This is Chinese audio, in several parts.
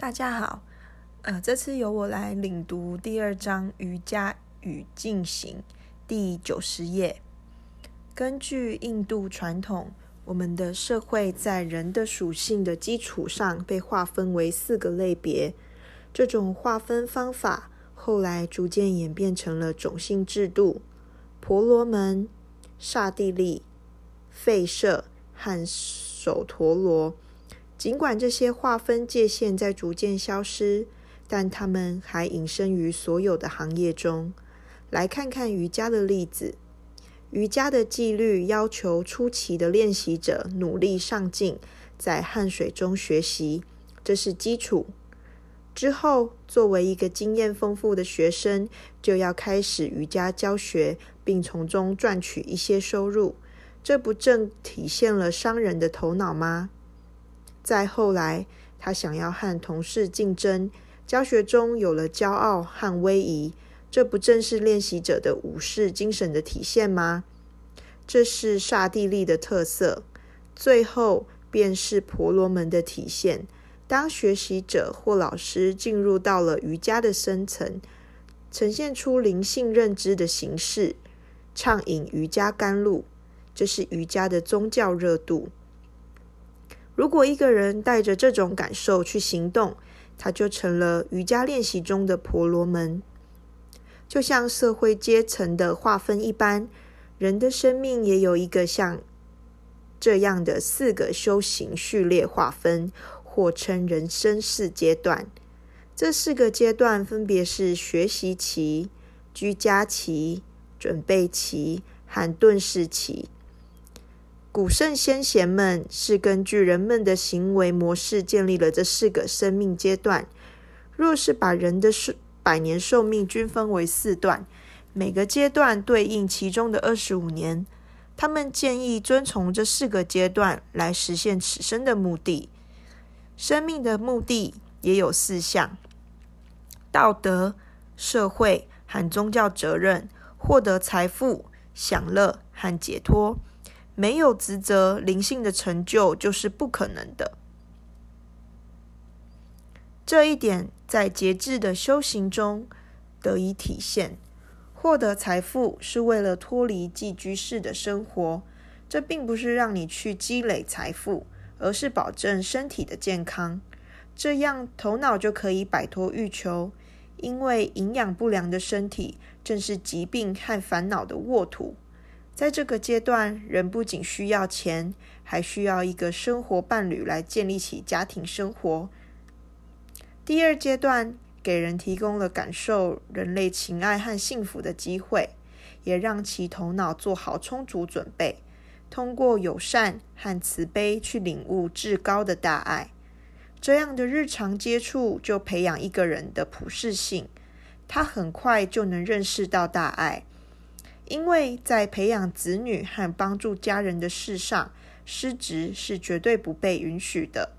大家好，呃，这次由我来领读第二章《瑜伽与进行》第九十页。根据印度传统，我们的社会在人的属性的基础上被划分为四个类别。这种划分方法后来逐渐演变成了种姓制度：婆罗门、刹帝利、吠舍和首陀罗。尽管这些划分界限在逐渐消失，但它们还隐身于所有的行业中。来看看瑜伽的例子。瑜伽的纪律要求初期的练习者努力上进，在汗水中学习，这是基础。之后，作为一个经验丰富的学生，就要开始瑜伽教学，并从中赚取一些收入。这不正体现了商人的头脑吗？再后来，他想要和同事竞争，教学中有了骄傲和威仪，这不正是练习者的武士精神的体现吗？这是刹帝利的特色。最后，便是婆罗门的体现。当学习者或老师进入到了瑜伽的深层，呈现出灵性认知的形式，畅饮瑜伽甘露，这是瑜伽的宗教热度。如果一个人带着这种感受去行动，他就成了瑜伽练习中的婆罗门。就像社会阶层的划分一般，人的生命也有一个像这样的四个修行序列划分，或称人生四阶段。这四个阶段分别是学习期、居家期、准备期和顿世期。古圣先贤们是根据人们的行为模式建立了这四个生命阶段。若是把人的寿百年寿命均分为四段，每个阶段对应其中的二十五年，他们建议遵从这四个阶段来实现此生的目的。生命的目的也有四项：道德、社会和宗教责任、获得财富、享乐和解脱。没有职责，灵性的成就就是不可能的。这一点在节制的修行中得以体现。获得财富是为了脱离寄居式的生活，这并不是让你去积累财富，而是保证身体的健康。这样头脑就可以摆脱欲求，因为营养不良的身体正是疾病和烦恼的沃土。在这个阶段，人不仅需要钱，还需要一个生活伴侣来建立起家庭生活。第二阶段给人提供了感受人类情爱和幸福的机会，也让其头脑做好充足准备，通过友善和慈悲去领悟至高的大爱。这样的日常接触就培养一个人的普世性，他很快就能认识到大爱。因为在培养子女和帮助家人的事上，失职是绝对不被允许的。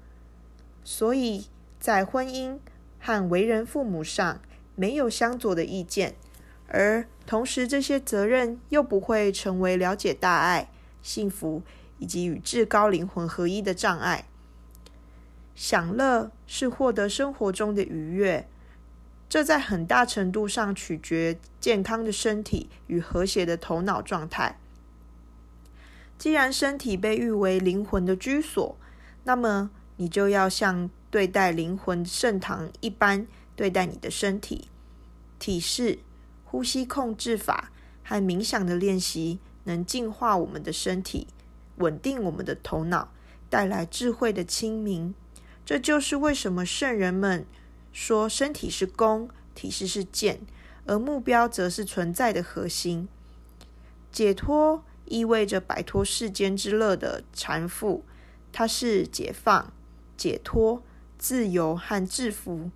所以在婚姻和为人父母上没有相左的意见，而同时这些责任又不会成为了解大爱、幸福以及与至高灵魂合一的障碍。享乐是获得生活中的愉悦。这在很大程度上取决健康的身体与和谐的头脑状态。既然身体被誉为灵魂的居所，那么你就要像对待灵魂圣堂一般对待你的身体。体式、呼吸控制法和冥想的练习能净化我们的身体，稳定我们的头脑，带来智慧的清明。这就是为什么圣人们。说身体是弓，体式是箭，而目标则是存在的核心。解脱意味着摆脱世间之乐的缠缚，它是解放、解脱、自由和制服。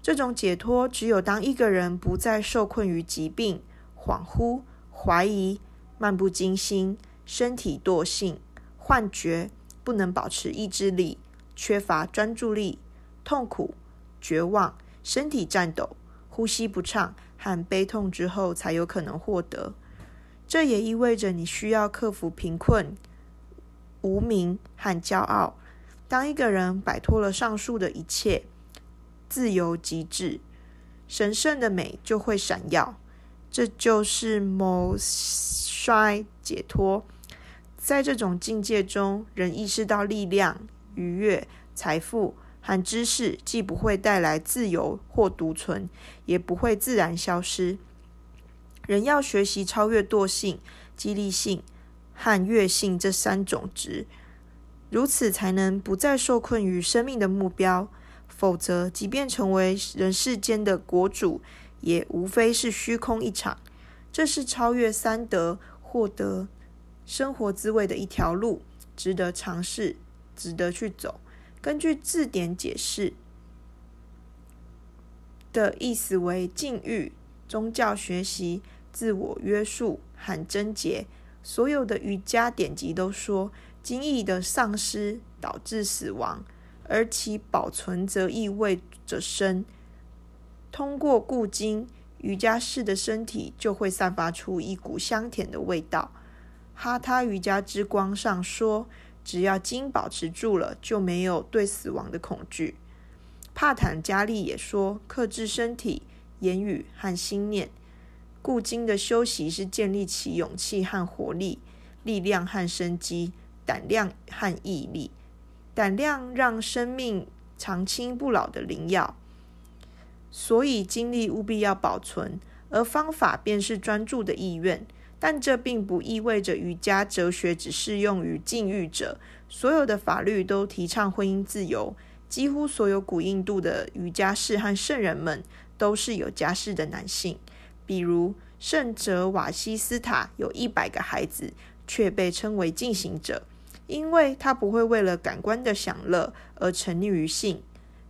这种解脱，只有当一个人不再受困于疾病、恍惚、怀疑、漫不经心、身体惰性、幻觉，不能保持意志力、缺乏专注力、痛苦。绝望、身体颤抖、呼吸不畅和悲痛之后，才有可能获得。这也意味着你需要克服贫困、无名和骄傲。当一个人摆脱了上述的一切，自由极致，神圣的美就会闪耀。这就是谋衰解脱。在这种境界中，人意识到力量、愉悦、财富和知识既不会带来自由或独存，也不会自然消失。人要学习超越惰性、激励性和悦性这三种值，如此才能不再受困于生命的目标。否则，即便成为人世间的国主，也无非是虚空一场。这是超越三德、获得。生活滋味的一条路，值得尝试，值得去走。根据字典解释的意思为禁欲、宗教学习、自我约束和贞洁。所有的瑜伽典籍都说，精液的丧失导致死亡，而其保存则意味着生。通过固精，瑜伽士的身体就会散发出一股香甜的味道。哈他瑜伽之光上说：“只要精保持住了，就没有对死亡的恐惧。”帕坦加利也说：“克制身体、言语和心念，固精的修习是建立起勇气和活力、力量和生机、胆量和毅力。胆量让生命长青不老的灵药，所以精力务必要保存，而方法便是专注的意愿。”但这并不意味着瑜伽哲学只适用于禁欲者。所有的法律都提倡婚姻自由。几乎所有古印度的瑜伽士和圣人们都是有家室的男性。比如圣者瓦西斯塔有一百个孩子，却被称为进行者，因为他不会为了感官的享乐而沉溺于性。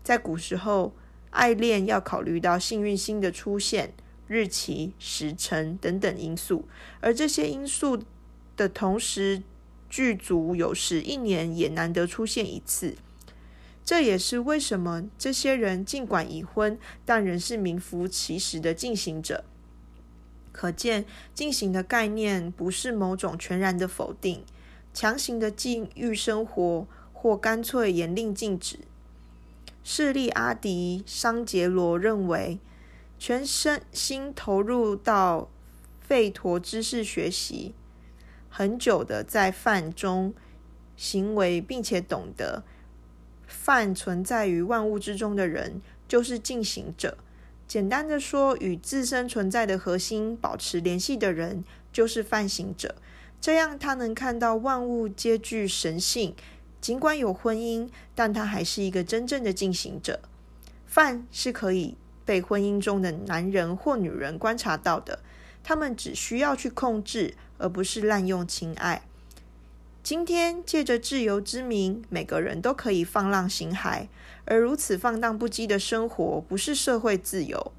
在古时候，爱恋要考虑到幸运星的出现。日期、时辰等等因素，而这些因素的同时具足，有时一年也难得出现一次。这也是为什么这些人尽管已婚，但仍是名副其实的进行者。可见，进行的概念不是某种全然的否定、强行的禁欲生活，或干脆严令禁止。势利阿迪桑杰罗认为。全身心投入到吠陀知识学习，很久的在饭中行为，并且懂得饭存在于万物之中的人，就是进行者。简单的说，与自身存在的核心保持联系的人，就是饭行者。这样，他能看到万物皆具神性，尽管有婚姻，但他还是一个真正的进行者。饭是可以。被婚姻中的男人或女人观察到的，他们只需要去控制，而不是滥用情爱。今天借着自由之名，每个人都可以放浪形骸，而如此放荡不羁的生活，不是社会自由。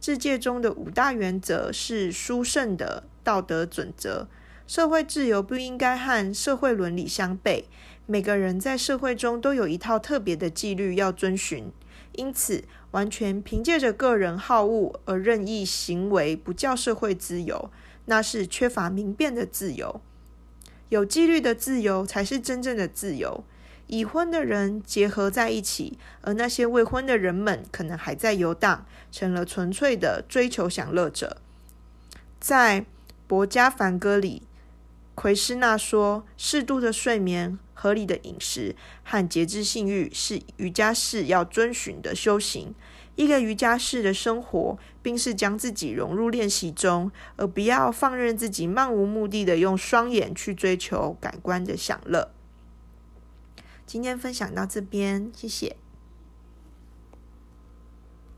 世界中的五大原则是殊胜的道德准则。社会自由不应该和社会伦理相悖。每个人在社会中都有一套特别的纪律要遵循。因此，完全凭借着个人好恶而任意行为，不叫社会自由，那是缺乏明辨的自由。有纪律的自由才是真正的自由。已婚的人结合在一起，而那些未婚的人们可能还在游荡，成了纯粹的追求享乐者。在《博加梵歌》里，奎师那说：“适度的睡眠。”合理的饮食和节制性欲是瑜伽士要遵循的修行。一个瑜伽士的生活，并是将自己融入练习中，而不要放任自己漫无目的的用双眼去追求感官的享乐。今天分享到这边，谢谢。